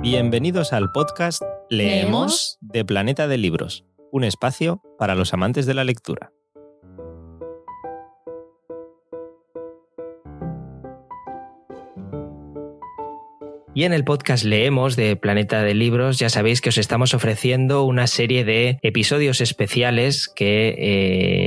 Bienvenidos al podcast Leemos de Planeta de Libros, un espacio para los amantes de la lectura. Y en el podcast Leemos de Planeta de Libros ya sabéis que os estamos ofreciendo una serie de episodios especiales que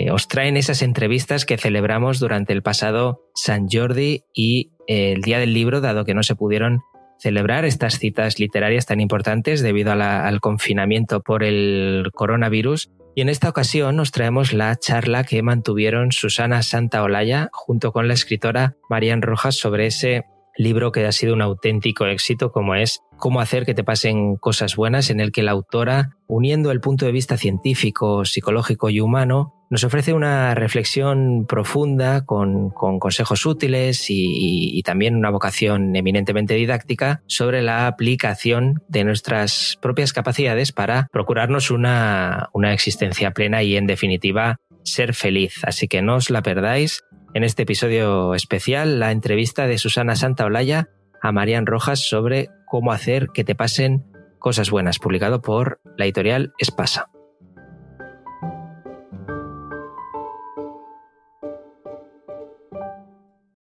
eh, os traen esas entrevistas que celebramos durante el pasado San Jordi y el Día del Libro, dado que no se pudieron celebrar estas citas literarias tan importantes debido al confinamiento por el coronavirus. Y en esta ocasión nos traemos la charla que mantuvieron Susana Santaolalla junto con la escritora Marian Rojas sobre ese libro que ha sido un auténtico éxito como es Cómo hacer que te pasen cosas buenas, en el que la autora, uniendo el punto de vista científico, psicológico y humano, nos ofrece una reflexión profunda con, consejos útiles y, también una vocación eminentemente didáctica sobre la aplicación de nuestras propias capacidades para procurarnos una, una existencia plena y en definitiva ser feliz. Así que no os la perdáis en este episodio especial la entrevista de Susana Santaolalla a Marian Rojas sobre cómo hacer que te pasen cosas buenas, publicado por la editorial Espasa.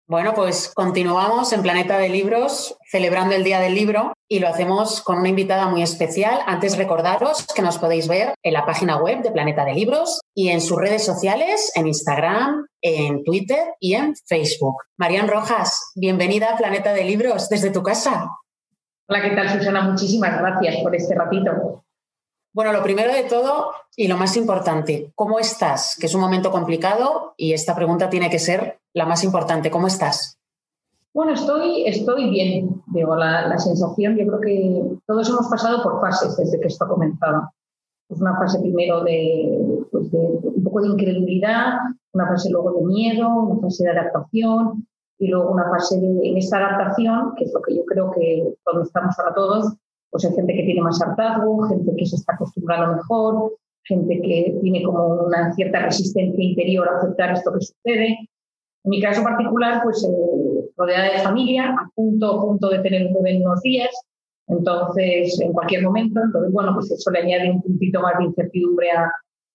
Bueno, pues continuamos en Planeta de Libros celebrando el Día del Libro y lo hacemos con una invitada muy especial. Antes recordaros que nos podéis ver en la página web de Planeta de Libros y en sus redes sociales, en Instagram, en Twitter y en Facebook. Marian Rojas, bienvenida a Planeta de Libros desde tu casa. Hola, ¿qué tal Susana? Muchísimas gracias por este ratito. Bueno, lo primero de todo y lo más importante, ¿cómo estás? Que es un momento complicado y esta pregunta tiene que ser la más importante. ¿Cómo estás? Bueno, estoy, estoy bien. Digo, la, sensación, yo creo que todos hemos pasado por fases desde que esto ha comenzado. Pues una fase primero de, pues de un poco de incredulidad, una fase luego de miedo, una fase de adaptación y luego una fase de en esta adaptación, que es lo que yo creo que todos estamos ahora todos, pues hay gente que tiene más hartazgo, gente que se está acostumbrando mejor, gente que tiene como una cierta resistencia interior a aceptar esto que sucede. En mi caso particular, pues eh, rodeada de familia, a punto, a punto de tener un bebé en unos días, entonces en cualquier momento, entonces bueno, pues eso le añade un puntito más de incertidumbre a,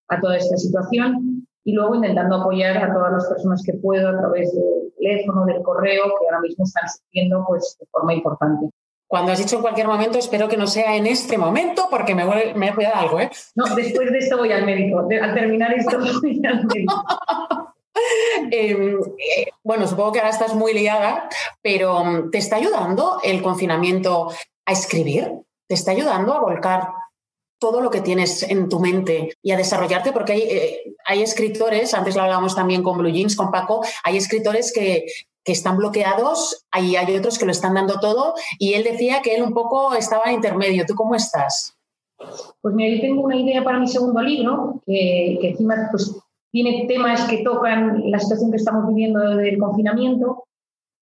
a toda esta situación y luego intentando apoyar a todas las personas que puedo a través del teléfono, del correo, que ahora mismo están sufriendo pues, de forma importante. Cuando has dicho en cualquier momento, espero que no sea en este momento porque me, voy, me he cuidado algo, ¿eh? No, después de esto voy al médico. al terminar esto voy al médico. Em, eh, bueno, supongo que ahora estás muy liada, pero mm, ¿te está ayudando el confinamiento a escribir? ¿Te está ayudando a volcar todo lo que tienes en tu mente y a desarrollarte? Porque hay, eh, hay escritores, antes lo hablábamos también con Blue Jeans, con Paco, hay escritores que, que están bloqueados, ahí hay otros que lo están dando todo y él decía que él un poco estaba en intermedio. ¿Tú cómo estás? Pues mira, yo tengo una idea para mi segundo libro, que, encima pues, tiene temas que tocan la situación que estamos viviendo del confinamiento.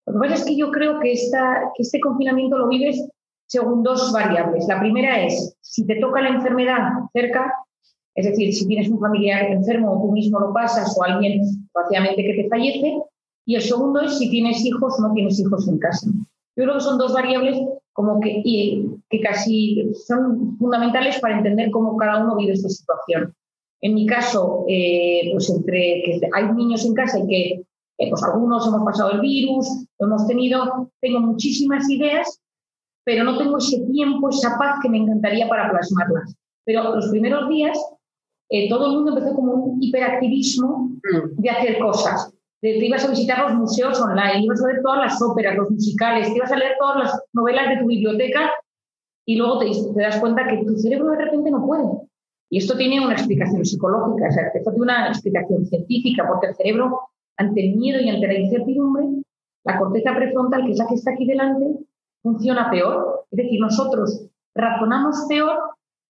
Lo que pasa es que yo creo que, esta, que este confinamiento lo vives según dos variables. La primera es si te toca la enfermedad cerca, es decir, si tienes un familiar enfermo o tú mismo lo pasas o alguien desgraciadamente que te fallece, y el segundo es si tienes hijos o no tienes hijos en casa. Yo creo que son dos variables como que, que casi son fundamentales para entender cómo cada uno vive esta situación. En mi caso, eh, pues entre que hay niños en casa y que eh, pues algunos hemos pasado el virus, lo hemos tenido, tengo muchísimas ideas, pero no tengo ese tiempo, esa paz que me encantaría para plasmarlas. Pero los primeros días, eh, todo el mundo empezó como un hiperactivismo mm. de hacer cosas te, ibas a visitar los museos online, ibas a ver todas las óperas, los musicales, te ibas a leer todas las novelas de tu biblioteca y luego te, das cuenta que tu cerebro de repente no puede. Y esto tiene una explicación psicológica, o sea, esto tiene una explicación científica, porque el cerebro, ante el miedo y ante la incertidumbre, la corteza prefrontal, que es la que está aquí delante, funciona peor. Es decir, nosotros razonamos peor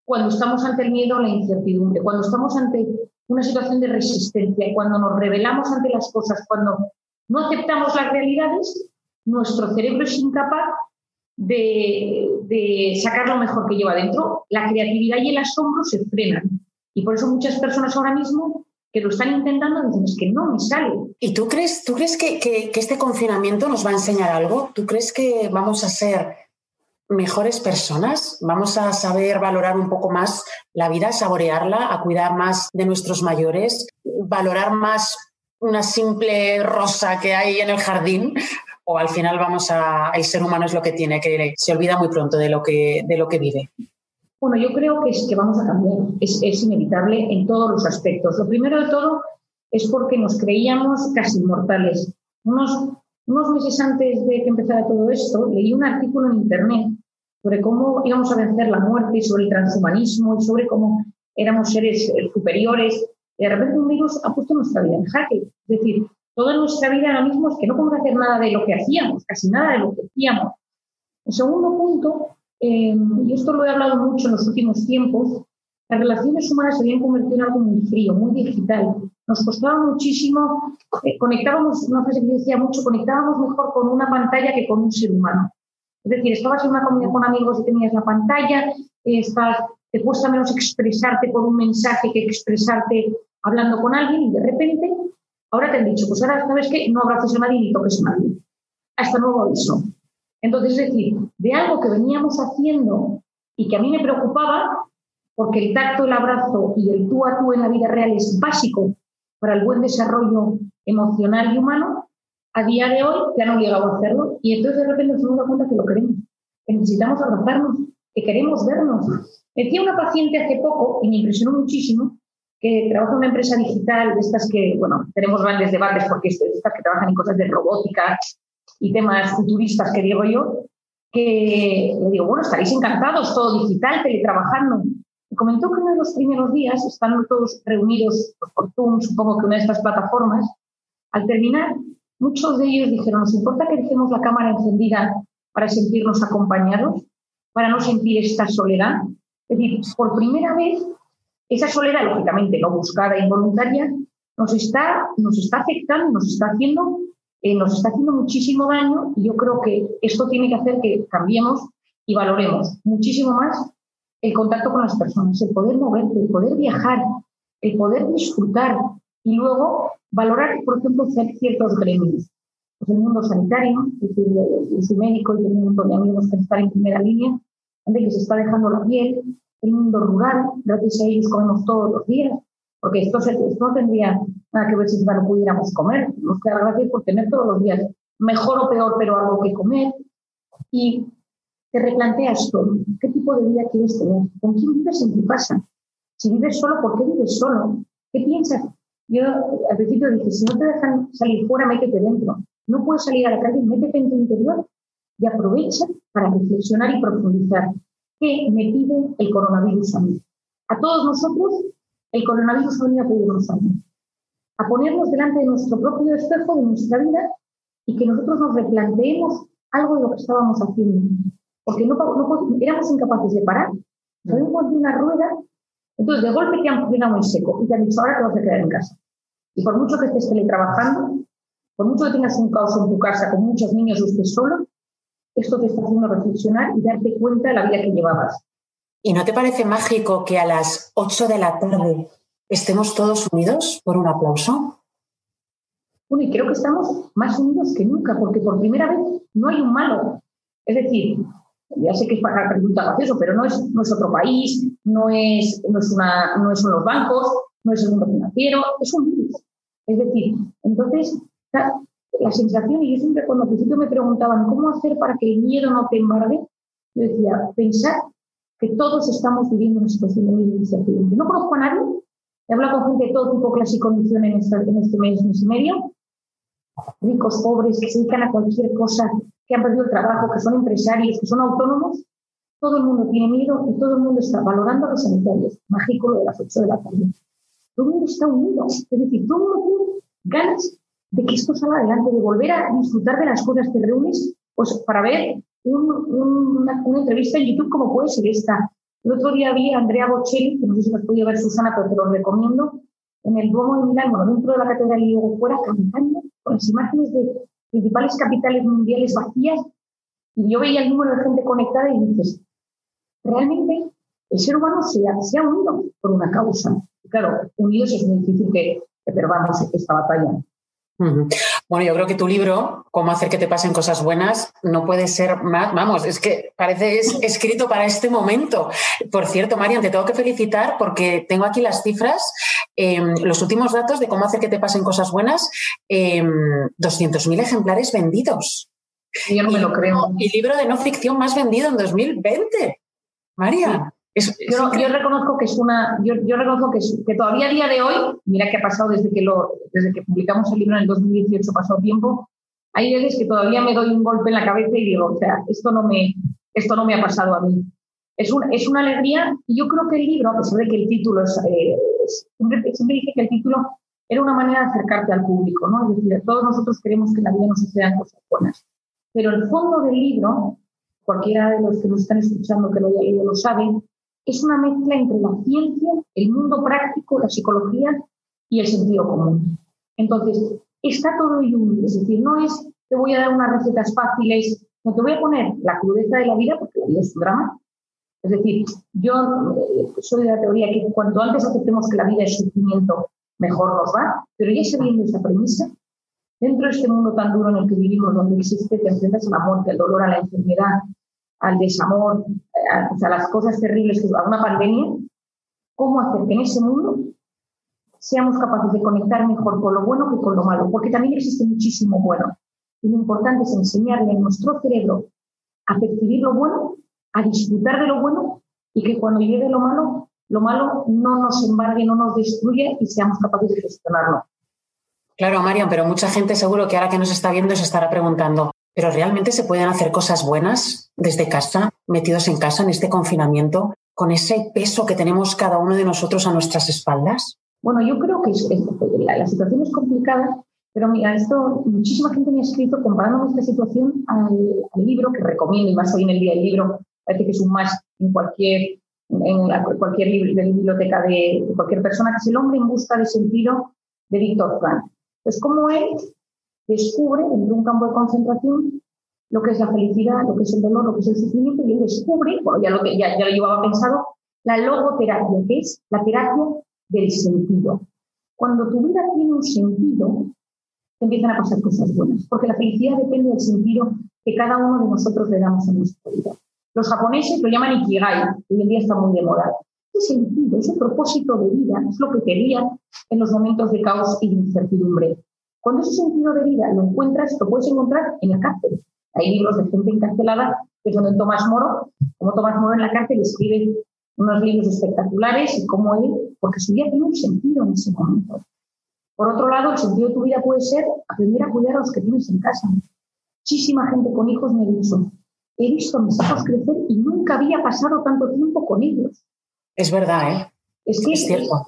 cuando estamos ante el miedo o la incertidumbre, cuando estamos ante una situación de resistencia. Cuando nos rebelamos ante las cosas, cuando no aceptamos las realidades, nuestro cerebro es incapaz de, sacar lo mejor que lleva dentro. La creatividad y el asombro se frenan. Y por eso muchas personas ahora mismo que lo están intentando dicen es que no me sale. ¿Y tú crees, tú crees que, que este confinamiento nos va a enseñar algo? ¿Tú crees que vamos a ser mejores personas, vamos a saber valorar un poco más la vida, saborearla, a cuidar más de nuestros mayores, valorar más una simple rosa que hay en el jardín o al final vamos a el ser humano es lo que tiene que se olvida muy pronto de lo que de lo que vive. Bueno, yo creo que es que vamos a cambiar, es, es inevitable en todos los aspectos. Lo primero de todo es porque nos creíamos casi inmortales. Unos, unos meses antes de que empezara todo esto, leí un artículo en Internet sobre cómo íbamos a vencer la muerte, y sobre el transhumanismo y sobre cómo éramos seres eh, superiores. Y de repente un virus ha puesto nuestra vida en jaque. Es decir, toda nuestra vida ahora mismo es que no podemos hacer nada de lo que hacíamos, casi nada de lo que hacíamos. El segundo punto, eh, y esto lo he hablado mucho en los últimos tiempos, las relaciones humanas se habían convertido en algo muy frío, muy digital. Nos costaba muchísimo, eh, conectábamos, una frase que decía mucho, conectábamos mejor con una pantalla que con un ser humano. Es decir, estabas en una comida con amigos y tenías la pantalla, estás, te cuesta menos expresarte por un mensaje que expresarte hablando con alguien y de repente ahora te han dicho, pues ahora sabes que no abraces a nadie ni toques a nadie. Hasta nuevo aviso. Entonces, es decir, de algo que veníamos haciendo y que a mí me preocupaba, porque el tacto, el abrazo y el tú a tú en la vida real es básico para el buen desarrollo emocional y humano, a día de hoy ya no he llegado a hacerlo y entonces de repente nos damos cuenta que lo queremos, que necesitamos abrazarnos, que queremos vernos. Decía una paciente hace poco, y me impresionó muchísimo, que trabaja en una empresa digital, de estas que, bueno, tenemos grandes debates porque estas que trabajan en cosas de robótica y temas futuristas que digo yo, que le digo, bueno, estaréis encantados, todo digital, teletrabajando. Y comentó que uno de los primeros días, están todos reunidos por Zoom, supongo que una de estas plataformas, al terminar Muchos de ellos dijeron, ¿nos importa que dejemos la cámara encendida para sentirnos acompañados? Para no sentir esta soledad. Es decir, por primera vez, esa soledad, lógicamente no buscada e involuntaria, nos está, nos está afectando, nos está haciendo, eh, nos está haciendo muchísimo daño y yo creo que esto tiene que hacer que cambiemos y valoremos muchísimo más el contacto con las personas, el poder moverte, el poder viajar, el poder disfrutar y luego valorar, por ejemplo, ciertos gremios. Pues el mundo sanitario, yo soy médico y tengo un montón de amigos que están en primera línea, donde que se está dejando la piel, el mundo rural, gracias a ellos comemos todos los días, porque esto, esto no tendría nada que ver si no pudiéramos comer, nos queda gracias por tener todos los días, mejor o peor, pero algo que comer. Y te replanteas todo, ¿qué tipo de vida quieres tener? ¿Con quién vives en tu casa? Si vives solo, ¿por qué vives solo? ¿Qué piensas? Yo al principio dije, si no te dejan salir fuera, métete dentro. No puedes salir a la calle, métete en tu interior y aprovecha para reflexionar y profundizar. ¿Qué me pide el coronavirus a mí? A todos nosotros, el coronavirus ha venido a pedirnos a mí. A ponernos delante de nuestro propio espejo de nuestra vida y que nosotros nos replanteemos algo de lo que estábamos haciendo. Porque no, no éramos incapaces de parar. Sabemos de una rueda entonces, de golpe te han frenado muy seco y te han dicho, ahora te vas a quedar en casa. Y por mucho que estés teletrabajando, por mucho que tengas un caos en tu casa con muchos niños o estés solo, esto te está haciendo reflexionar y darte cuenta de la vida que llevabas. ¿Y no te parece mágico que a las 8 de la tarde estemos todos unidos por un aplauso? Bueno, y creo que estamos más unidos que nunca, porque por primera vez no hay un malo. Es decir, ya sé que es para preguntar gracioso, pero no es, no es otro país, no, es, no, es una, no son los bancos, no es el mundo financiero, es un virus. Es decir, entonces, la, sensación, y yo siempre cuando al principio me preguntaban cómo hacer para que el miedo no te embargue, yo decía, pensar que todos estamos viviendo una situación de miedo incertidumbre. No conozco a nadie, he hablado con gente de todo tipo, clase y condición en, en este mes, mes y medio, ricos, pobres, que se dedican a cualquier cosa, que han perdido el trabajo, que son empresarios, que son autónomos, todo el mundo tiene miedo y todo el mundo está valorando a los sanitarios. Mágico lo de las 8 de la tarde. Todo el mundo está unido. Es decir, todo el mundo tiene ganas de que esto salga adelante, de volver a disfrutar de las cosas. que reúnes pues, para ver una, entrevista en YouTube como puede ser esta. El otro día vi a Andrea Bocelli, que no sé si has podido ver Susana, pero te lo recomiendo, en el Duomo de Milán, bueno, dentro de la catedral y luego fuera, cantando con las imágenes de principales capitales mundiales vacías. Y yo veía el número de gente conectada y dices, realmente el ser humano se ha, se ha unido por una causa. Claro, unidos es muy difícil que, que perdamos esta batalla. Bueno, yo creo que tu libro, Cómo hacer que te pasen cosas buenas, no puede ser más, vamos, es que parece es escrito para este momento. Por cierto, Marian, te tengo que felicitar porque tengo aquí las cifras, em, los últimos datos de cómo hacer que te pasen cosas buenas, eh, em, 200.000 ejemplares vendidos. Yo no me lo creo. Y libro de no ficción más vendido en 2020. María yo, reconozco que es una, yo, reconozco que, que, todavía a día de hoy, mira que ha pasado desde que, lo, desde que publicamos el libro en el 2018, pasó tiempo, hay veces que todavía me doy un golpe en la cabeza y digo, o sea, esto no me, esto no me ha pasado a mí. Es, un, es una alegría y yo creo que el libro, a pesar de que el título es, eh, siempre, dije que el título era una manera de acercarte al público, ¿no? Es decir, todos nosotros queremos que en la vida nos sucedan cosas buenas. Pero el fondo del libro, cualquiera de los que nos están escuchando que lo haya leído lo sabe, es una mezcla entre la ciencia, el mundo práctico, la psicología y el sentido común. Entonces, está todo unido, es decir, no es te voy a dar unas recetas fáciles, no te voy a poner la crudeza de la vida, porque la vida es un drama. Es decir, yo eh, soy de la teoría que cuanto antes aceptemos que la vida es sufrimiento, mejor nos va, pero ya sabiendo esa premisa, dentro de este mundo tan duro en el que vivimos, donde existe, te enfrentas a la muerte, al dolor, a la enfermedad, al desamor, a, las cosas terribles, a una pandemia, cómo hacer que en ese mundo seamos capaces de conectar mejor con lo bueno que con lo malo, porque también existe muchísimo bueno. Y lo importante es enseñarle a nuestro cerebro a percibir lo bueno, a disfrutar de lo bueno y que cuando llegue lo malo, lo malo no nos embargue, no nos destruya y seamos capaces de gestionarlo. Claro, Marian, pero mucha gente seguro que ahora que nos está viendo se estará preguntando, pero realmente se pueden hacer cosas buenas desde casa, metidos en casa en este confinamiento, con ese peso que tenemos cada uno de nosotros a nuestras espaldas. Bueno, yo creo que la, situación es complicada, pero mira, esto muchísima gente me ha escrito comparando esta situación al, libro que recomiendo, y más hoy en el día el libro, parece que es un más en cualquier, en cualquier biblioteca de, de, cualquier persona, que es El hombre en busca de sentido de Víctor Frank. Pues como él descubre en un campo de concentración lo que es la felicidad, lo que es el dolor, lo que es el sufrimiento, y él descubre, bueno, ya lo, ya, ya lo llevaba pensado, la logoterapia, que es la terapia del sentido. Cuando tu vida tiene un sentido, te empiezan a pasar cosas buenas, porque la felicidad depende del sentido que cada uno de nosotros le damos a nuestra vida. Los japoneses lo llaman ikigai, hoy en día está muy de moda. Ese sentido, ese propósito de vida es lo que te guía en los momentos de caos y de incertidumbre. Cuando ese sentido de vida lo encuentras, lo puedes encontrar en la cárcel. Hay libros de gente encarcelada, que es donde Tomás Moro, como Tomás Moro en la cárcel escribe unos libros espectaculares y cómo él, porque su vida tiene un sentido en ese momento. Por otro lado, el sentido de tu vida puede ser aprender a cuidar a los que tienes en casa. Muchísima gente con hijos me ha dicho, he visto a mis hijos crecer y nunca había pasado tanto tiempo con ellos. Es verdad, ¿eh? Es que es cierto.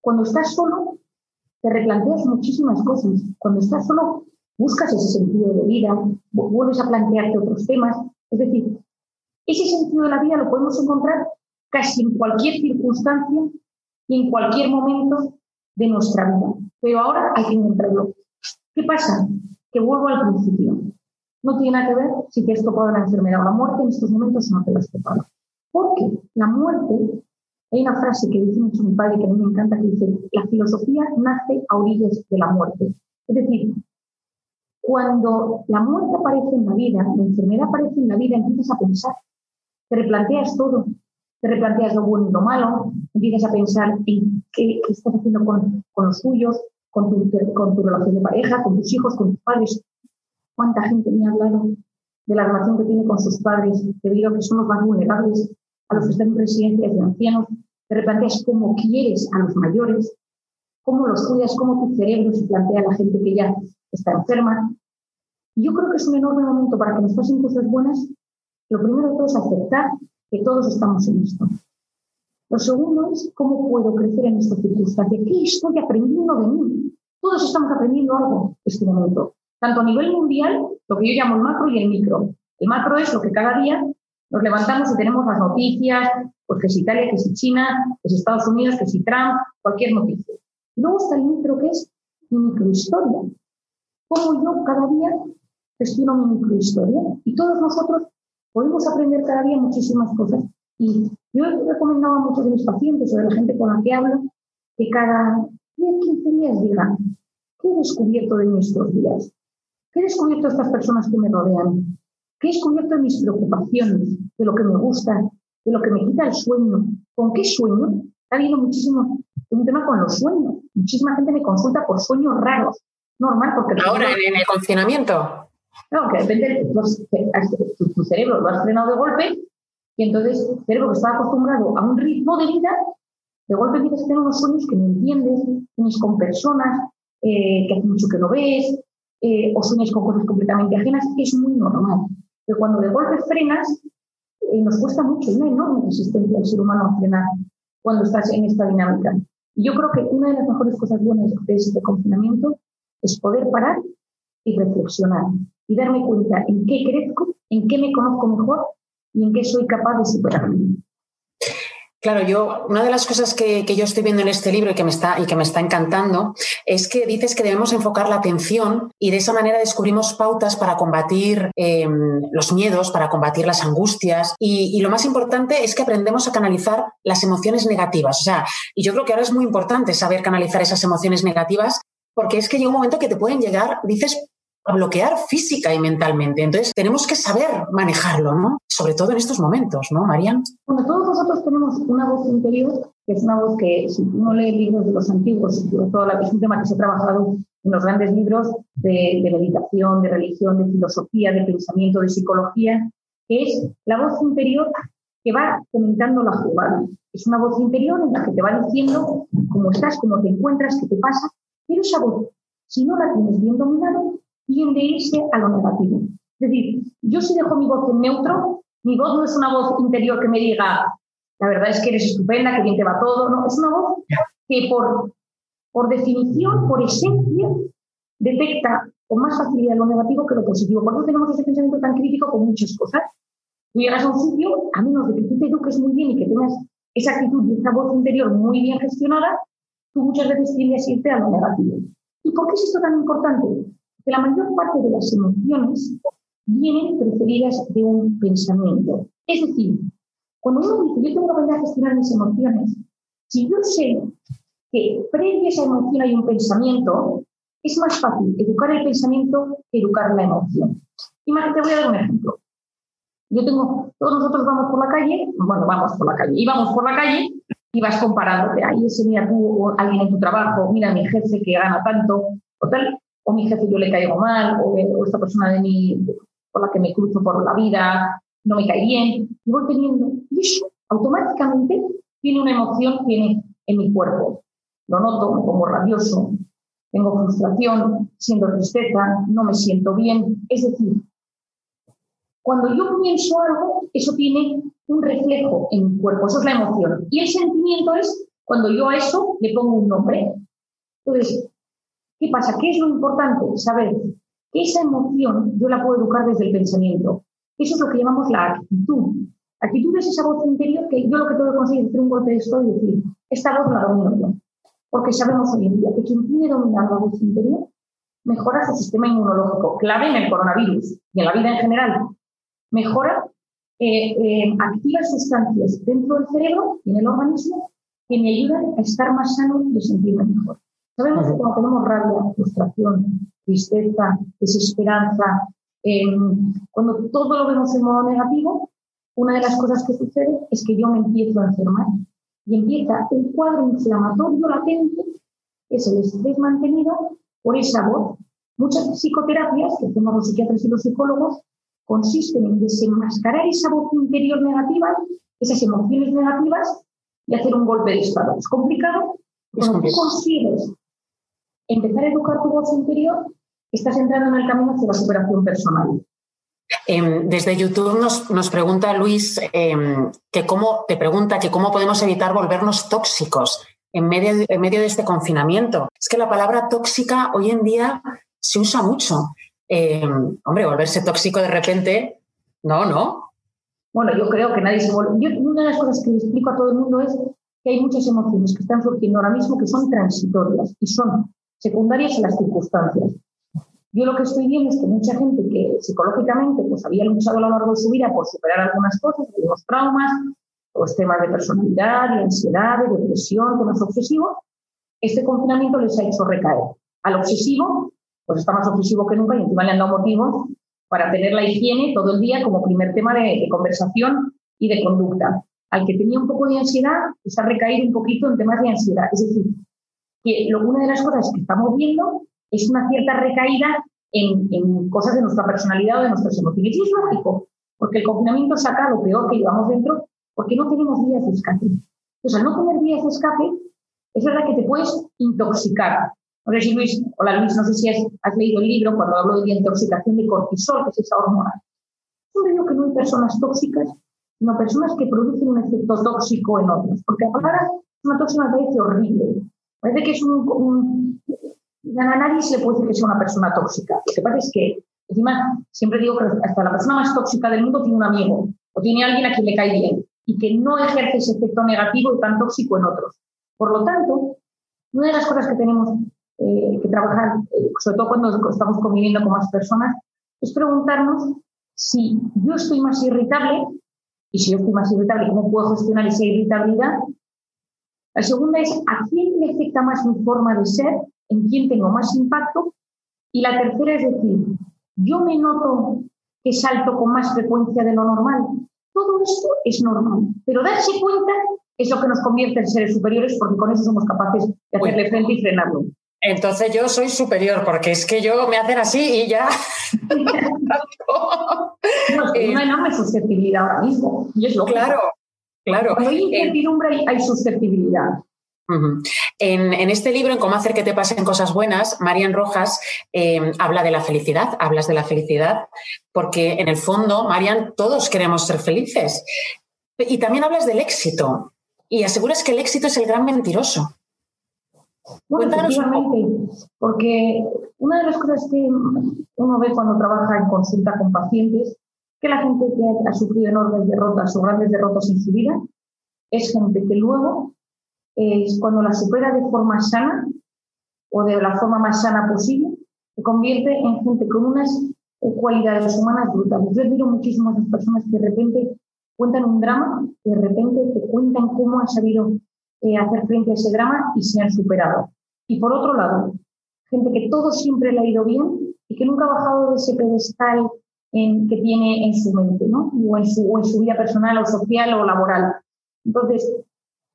Cuando estás solo, te replanteas muchísimas cosas. Cuando estás solo, buscas ese sentido de vida, vuelves a plantearte otros temas. Es decir, ese sentido de la vida lo podemos encontrar casi en cualquier circunstancia y en cualquier momento de nuestra vida. Pero ahora hay que encontrarlo. ¿Qué pasa? Que vuelvo al principio. No tiene nada que ver si te has topado la enfermedad o la muerte, en estos momentos no te la has topado. Porque la muerte hay una frase que dice mucho mi padre que a mí me encanta, que dice, la filosofía nace a orillas de la muerte. Es decir, cuando la muerte aparece en la vida, la enfermedad aparece en la vida, empiezas a pensar, te replanteas todo, te replanteas lo bueno y lo malo, empiezas a pensar en qué, estás haciendo con, los tuyos, con tu, con tu relación de pareja, con tus hijos, con tus padres. ¿Cuánta gente me ha hablado de la relación que tiene con sus padres debido a que son los más vulnerables a los que están en residencias de ancianos, de repente es cómo quieres a los mayores, cómo los cuidas, cómo tu cerebro se plantea a la gente que ya está enferma. Y yo creo que es un enorme momento para que nos pasen cosas buenas. Lo primero de todo es aceptar que todos estamos en esto. Lo segundo es cómo puedo crecer en esta circunstancia. ¿Qué estoy aprendiendo de mí? Todos estamos aprendiendo algo este momento. Tanto a nivel mundial, lo que yo llamo el macro y el micro. El macro es lo que cada día nos levantamos y tenemos las noticias, pues que es Italia, que es China, que es Estados Unidos, que es Trump, cualquier noticia. Y luego está el micro que es mi microhistoria. Cómo yo cada día gestiono mi microhistoria. Y todos nosotros podemos aprender cada día muchísimas cosas. Y yo he recomendado a muchos de mis pacientes o de la gente con la que hablo que cada 10, 15 días digan, ¿qué he descubierto de mí estos días? ¿Qué he descubierto de estas personas que me rodean? ¿Qué he descubierto de mis preocupaciones, de lo que me gusta, de lo que me quita el sueño? ¿Con qué sueño? Ha habido muchísimo un tema con los sueños. Muchísima gente me consulta por sueños raros. Normal, porque... Ahora, en el confinamiento. No, que depende, pues, tu, tu cerebro lo has frenado de golpe y entonces el cerebro que estaba acostumbrado a un ritmo de vida, de golpe empiezas a tener unos sueños que no entiendes, tienes con personas eh, que hace mucho que no ves, eh, o sueñas con cosas completamente ajenas, es muy normal. Pero cuando de golpe frenas, eh, nos cuesta mucho, hay enorme resistencia al ser humano a frenar cuando estás en esta dinámica. Y yo creo que una de las mejores cosas buenas de este confinamiento es poder parar y reflexionar y darme cuenta en qué crezco, en qué me conozco mejor y en qué soy capaz de superarme. Claro, yo, una de las cosas que, yo estoy viendo en este libro y que, me está, y que me está encantando es que dices que debemos enfocar la atención y de esa manera descubrimos pautas para combatir em, los miedos, para combatir las angustias y, y, lo más importante es que aprendemos a canalizar las emociones negativas. O sea, y yo creo que ahora es muy importante saber canalizar esas emociones negativas porque es que llega un momento que te pueden llegar, dices, a bloquear física y mentalmente. Entonces, tenemos que saber manejarlo, ¿no? Sobre todo en estos momentos, ¿no, Marian? Bueno, todos nosotros tenemos una voz interior, que es una voz que, si uno lee libros de los antiguos, sobre todo es un tema que se ha trabajado en los grandes libros de, de meditación, de religión, de filosofía, de pensamiento, de psicología, que es la voz interior que va comentando la jugada. Es una voz interior en la que te va diciendo cómo estás, cómo te encuentras, qué te pasa, pero esa voz, si no la tienes bien dominada, tiende a irse a lo negativo. Es decir, yo si dejo mi voz en neutro, mi voz no es una voz interior que me diga, la verdad es que eres estupenda, que bien te va todo, no, es una voz que por, por definición, por esencia, detecta con más facilidad lo negativo que lo positivo. Por eso tenemos ese pensamiento tan crítico con muchas cosas. Tú llegas a un sitio, a menos de que tú te eduques muy bien y que tengas esa actitud y esa voz interior muy bien gestionada, tú muchas veces tiendes a irte a lo negativo. ¿Y por qué es esto tan importante? Que la mayor parte de las emociones vienen preferidas de un pensamiento. Es decir, cuando uno dice, yo tengo que aprender a gestionar mis emociones, si yo sé que previa a esa emoción hay un pensamiento, es más fácil educar el pensamiento que educar la emoción. Imagínate, voy a dar un ejemplo. Yo tengo, todos nosotros vamos por la calle, bueno, vamos por la calle, y vamos por la calle y vas comparándote, ahí ese mira tú, o alguien en tu trabajo, mira mi jefe que gana tanto, o tal, o mi jefe yo le caigo mal, o, esta persona de mí con la que me cruzo por la vida no me cae bien, y voy teniendo, y eso automáticamente tiene una emoción tiene en mi cuerpo. Lo noto, me pongo rabioso, tengo frustración, siento tristeza, no me siento bien. Es decir, cuando yo pienso algo, eso tiene un reflejo en mi cuerpo, eso es la emoción. Y el sentimiento es cuando yo a eso le pongo un nombre. Entonces, ¿Qué pasa? ¿Qué es lo importante? Saber esa emoción yo la puedo educar desde el pensamiento. Eso es lo que llamamos la actitud. Actitud es esa voz interior que yo lo que tengo que conseguir es hacer un golpe de esto y decir, esta voz la domino yo. Porque sabemos hoy en día que quien tiene dominada la voz interior mejora su sistema inmunológico, clave en el coronavirus y en la vida en general. Mejora, eh, eh, activa sustancias dentro del cerebro y en el organismo que me ayudan a estar más sano y a sentirme mejor. Sabemos que cuando tenemos rabia, frustración, tristeza, desesperanza, em, cuando todo lo vemos en modo negativo, una de las cosas que sucede es que yo me empiezo a enfermar y empieza un cuadro inflamatorio latente, que es el estrés mantenido por esa voz. Muchas psicoterapias que hacemos los psiquiatras y los psicólogos consisten en desenmascarar esa voz interior negativa, esas emociones negativas y hacer un golpe de estado. Es complicado, pero cuando tú consigues empezar a educar tu voz interior, estás entrando en el camino hacia la superación personal. Em, desde YouTube nos, nos pregunta Luis em, que cómo te pregunta que cómo podemos evitar volvernos tóxicos en medio, de, en medio de este confinamiento. Es que la palabra tóxica hoy en día se usa mucho. Em, hombre, volverse tóxico de repente, no, no. Bueno, yo creo que nadie se vuelve. Yo, una de las cosas que le explico a todo el mundo es que hay muchas emociones que están surgiendo ahora mismo que son transitorias y son secundarias a las circunstancias. Yo lo que estoy viendo es que mucha gente que psicológicamente pues, había luchado a lo largo de su vida por superar algunas cosas, algunos traumas, los temas de personalidad, de ansiedad, de depresión, temas obsesivos, este confinamiento les ha hecho recaer al obsesivo pues está más obsesivo que nunca y encima le han dado motivos para tener la higiene todo el día como primer tema de, conversación y de conducta. Al que tenía un poco de ansiedad, pues ha recaído un poquito en temas de ansiedad. Es decir, que una de las cosas que estamos viendo es una cierta recaída en, cosas de nuestra personalidad o de nuestras emociones. Y es lógico, porque el confinamiento saca lo peor que llevamos dentro, porque no tenemos vías de escape. Entonces, al no tener vías de escape, es verdad que te puedes intoxicar. No sé si Luis, hola Luis, no sé si has, leído el libro cuando hablo de intoxicación de cortisol, que es esa hormona. Yo digo que no hay personas tóxicas, sino personas que producen un efecto tóxico en otras. Porque ahora una tóxica me parece horrible. Parece que es un, un, a nadie se le puede decir que sea una persona tóxica. Lo que pasa es que, encima, siempre digo que hasta la persona más tóxica del mundo tiene un amigo o tiene alguien a quien le cae bien y que no ejerce ese efecto negativo y tan tóxico en otros. Por lo tanto, una de las cosas que tenemos eh, que trabajar, eh, sobre todo cuando estamos conviviendo con más personas, es preguntarnos si yo estoy más irritable y si yo estoy más irritable, ¿cómo puedo gestionar esa irritabilidad? La segunda es a quién le afecta más mi forma de ser, en quién tengo más impacto. Y la tercera es decir, yo me noto que salto con más frecuencia de lo normal. Todo esto es normal, pero darse cuenta es lo que nos convierte en seres superiores porque con eso somos capaces de hacerle frente y frenarlo. Entonces yo soy superior, porque es que yo me hacen así y ya. no, es una enorme susceptibilidad ahora mismo. Y es lo claro, claro. Cuando hay incertidumbre hay susceptibilidad. en, este libro, en Cómo hacer que te pasen cosas buenas, Marian Rojas eh, habla de la felicidad, hablas de la felicidad, porque en el fondo, Marian, todos queremos ser felices. Y también hablas del éxito y aseguras que el éxito es el gran mentiroso. Bueno, porque una de las cosas que uno ve cuando trabaja en consulta con pacientes, que la gente que ha sufrido enormes derrotas o grandes derrotas en su vida, es gente que luego, es cuando la supera de forma sana o de la forma más sana posible, se convierte en gente con unas eh, cualidades humanas brutales. Yo admiro muchísimo a esas personas que de repente cuentan un drama, de repente te cuentan cómo han sabido eh, hacer frente a ese drama y se han superado. Y por otro lado, gente que todo siempre le ha ido bien y que nunca ha bajado de ese pedestal en, que tiene en su mente, ¿no? O en su, o en su vida personal o social o laboral. Entonces,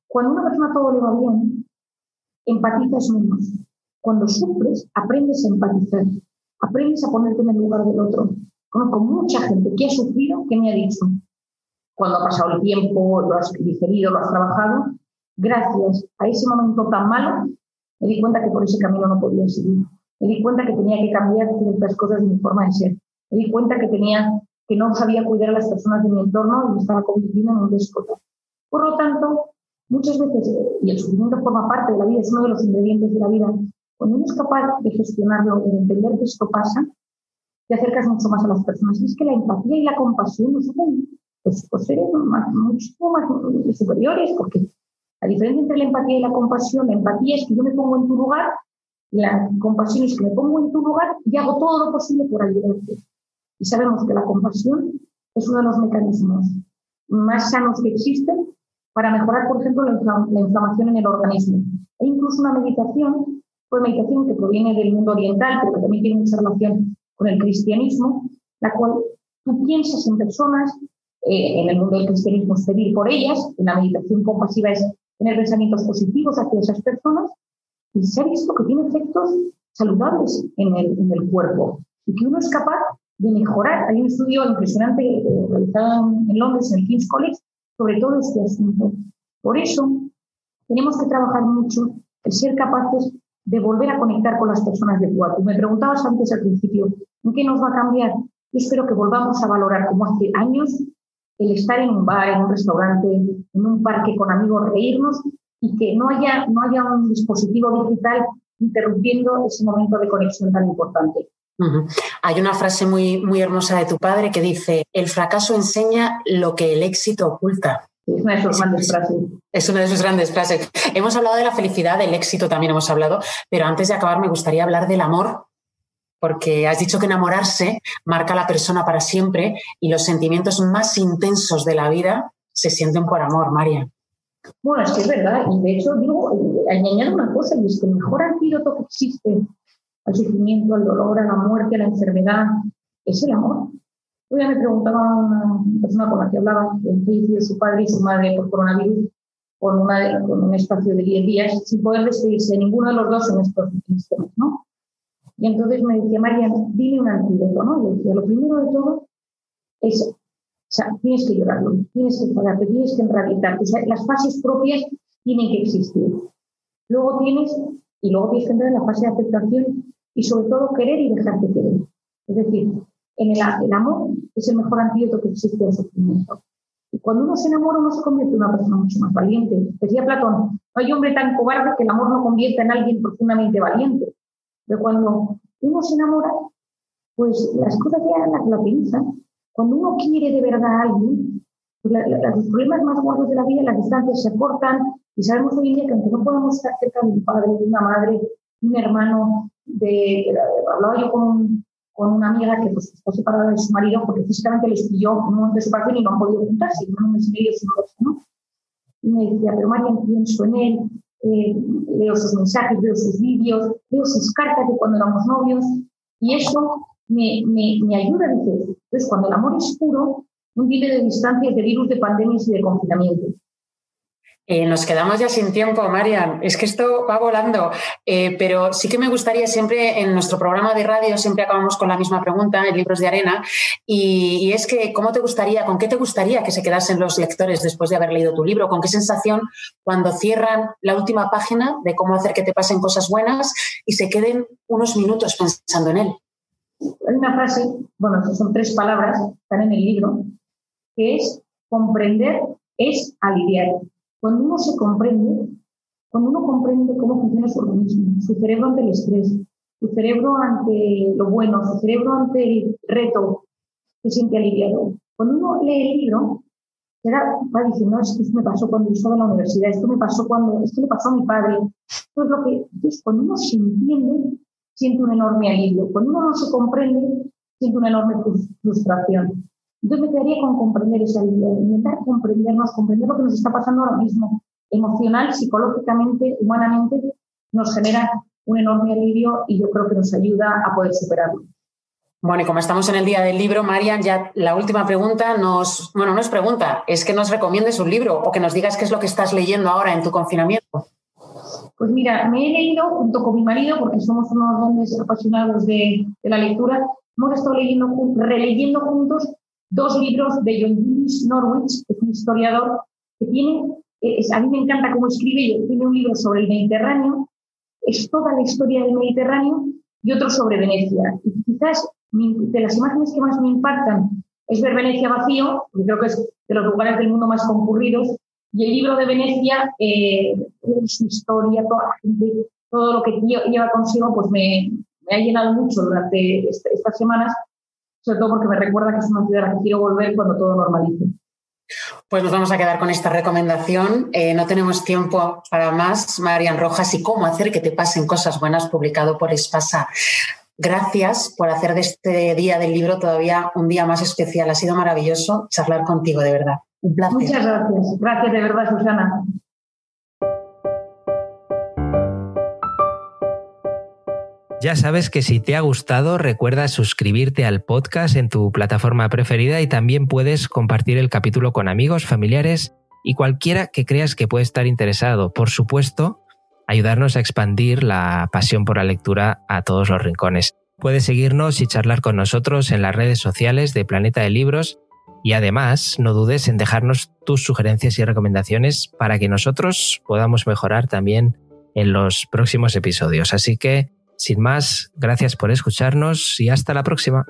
cuando una persona todo le va bien, empatizas menos. Cuando sufres, aprendes a empatizar, aprendes a ponerte en el lugar del otro. Conozco mucha gente que ha sufrido que me ha dicho, cuando ha pasado el tiempo, lo has digerido, lo has trabajado, gracias a ese momento tan malo, me di cuenta que por ese camino no podía seguir. Me di cuenta que tenía que cambiar ciertas cosas de mi forma de ser. Me di cuenta que tenía que no sabía cuidar a las personas de mi entorno y me estaba convirtiendo en un déspota. Por lo tanto, muchas veces, y el sufrimiento forma parte de la vida, es uno de los ingredientes de la vida, cuando uno es capaz de gestionarlo y de entender que esto pasa, te acercas mucho más a las personas. Y es que la empatía y la compasión nos hacen pues, pues seres más, mucho más superiores, porque la diferencia entre la empatía y la compasión, la empatía es que yo me pongo en tu lugar, la compasión es que me pongo en tu lugar y hago todo lo posible por ayudarte. Y sabemos que la compasión es uno de los mecanismos más sanos que existen para mejorar, por ejemplo, la, inflamación en el organismo. Hay incluso una meditación, una meditación que proviene del mundo oriental, pero que también tiene mucha relación con el cristianismo, la cual tú piensas en personas, eh, en el mundo del cristianismo es pedir por ellas, en la meditación compasiva es tener pensamientos positivos hacia esas personas y se ha visto que tiene efectos saludables en el, en el cuerpo y que uno es capaz de mejorar. Hay un estudio impresionante eh, realizado en Londres, en el King's College, sobre todo este asunto. Por eso, tenemos que trabajar mucho el ser capaces de volver a conectar con las personas de tu Me preguntabas antes al principio, ¿en qué nos va a cambiar? Espero que volvamos a valorar como hace años el estar en un bar, en un restaurante, en un parque con amigos, reírnos y que no haya, no haya un dispositivo digital interrumpiendo ese momento de conexión tan importante. Hay una frase muy, muy hermosa de tu padre que dice, el fracaso enseña lo que el éxito oculta. Es una de sus grandes frases. Es una de sus grandes frases. Hemos hablado de la felicidad, del éxito también hemos hablado, pero antes de acabar me gustaría hablar del amor porque has dicho que enamorarse marca a la persona para siempre y los sentimientos más intensos de la vida se sienten por amor, María. Bueno, es que es verdad, y de hecho digo, añadir una cosa, y es que el mejor antídoto que existe al sufrimiento, al dolor, a la muerte, a la enfermedad, es el amor. Hoy me preguntaba una persona con la que hablaba, el de su padre y su madre por coronavirus, con, una, con un espacio de 10 días, sin poder despedirse de ninguno de los dos en estos últimos temas, ¿no? Y entonces me decía, María, dime un antídoto, ¿no? Y decía, lo primero de todo es, o sea, tienes que llorarlo, tienes que enfadarte, tienes que enrabietarte, o sea, las fases propias tienen que existir. Luego tienes, y luego tienes que entrar en la fase de aceptación y sobre todo querer y dejarte querer. Es decir, en el, el amor es el mejor antídoto que existe al sufrimiento. Y cuando uno se enamora, uno se convierte en una persona mucho más valiente. Decía Platón, no hay hombre tan cobarde que el amor no convierta en alguien profundamente valiente. Pero cuando uno se enamora, pues las cosas ya las relativizan. Cuando uno quiere de verdad a alguien, pues los problemas más gordos de la vida, las distancias se acortan y sabemos hoy en día que aunque no podamos estar cerca de un padre, de una madre, de un hermano, de, hablaba yo con, con una amiga que pues, está separada de su marido porque físicamente les pilló un momento de separación y no han podido juntarse, no un y medio sin ¿no? Y me decía, pero María, pienso en él, eh, leo sus mensajes, veo sus vídeos, veo sus cartas de cuando éramos novios, y eso me, me, me ayuda, dice. Entonces, cuando el amor es puro, no tiene de distancias, de virus, de pandemias y de confinamiento. Eh, nos quedamos ya sin tiempo, Marian. Es que esto va volando, eh, pero sí que me gustaría siempre en nuestro programa de radio, siempre acabamos con la misma pregunta en Libros de Arena, y, es que, ¿cómo te gustaría, con qué te gustaría que se quedasen los lectores después de haber leído tu libro? ¿Con qué sensación cuando cierran la última página de cómo hacer que te pasen cosas buenas y se queden unos minutos pensando en él? Hay una frase, bueno, son tres palabras, están en el libro, que es comprender es aliviar. Cuando uno se comprende, cuando uno comprende cómo funciona su organismo, su cerebro ante el estrés, su cerebro ante lo bueno, su cerebro ante el reto, se siente aliviado. Cuando uno lee el libro, se va diciendo, es que esto me pasó cuando estaba en la universidad, esto me pasó cuando, esto le pasó a mi padre. Esto es lo que, entonces, cuando uno se entiende, siente un enorme alivio. Cuando uno no se comprende, siente una enorme frustración. Entonces me quedaría con comprender esa idea, intentar comprendernos, comprender lo que nos está pasando ahora mismo, emocional, psicológicamente, humanamente, nos genera un enorme alivio y yo creo que nos ayuda a poder superarlo. Bueno, y como estamos en el día del libro, Marian, ya la última pregunta nos, bueno, no es pregunta, es que nos recomiendes un libro o que nos digas qué es lo que estás leyendo ahora en tu confinamiento. Pues mira, me he leído junto con mi marido, porque somos unos hombres apasionados de, de la lectura, hemos estado leyendo, releyendo juntos dos libros de John Julius Norwich, que es un historiador que tiene, a mí me encanta cómo escribe, tiene un libro sobre el Mediterráneo, es toda la historia del Mediterráneo y otro sobre Venecia. Y quizás de las imágenes que más me impactan es ver Venecia vacío, porque creo que es de los lugares del mundo más concurridos, y el libro de Venecia, eh, su historia, toda la gente, todo lo que lleva consigo, pues me, me ha llenado mucho durante estas semanas sobre todo porque me recuerda que es una ciudad a la que quiero volver cuando todo normalice. Pues nos vamos a quedar con esta recomendación. Eh, no tenemos tiempo para más, Marian Rojas, y cómo hacer que te pasen cosas buenas, publicado por Espasa. Gracias por hacer de este día del libro todavía un día más especial. Ha sido maravilloso charlar contigo, de verdad. Un placer. Muchas gracias. Gracias de verdad, Susana. Ya sabes que si te ha gustado, recuerda suscribirte al podcast en tu plataforma preferida y también puedes compartir el capítulo con amigos, familiares y cualquiera que creas que puede estar interesado. Por supuesto, ayudarnos a expandir la pasión por la lectura a todos los rincones. Puedes seguirnos y charlar con nosotros en las redes sociales de Planeta de Libros y además no dudes en dejarnos tus sugerencias y recomendaciones para que nosotros podamos mejorar también en los próximos episodios. Así que sin más, gracias por escucharnos y hasta la próxima.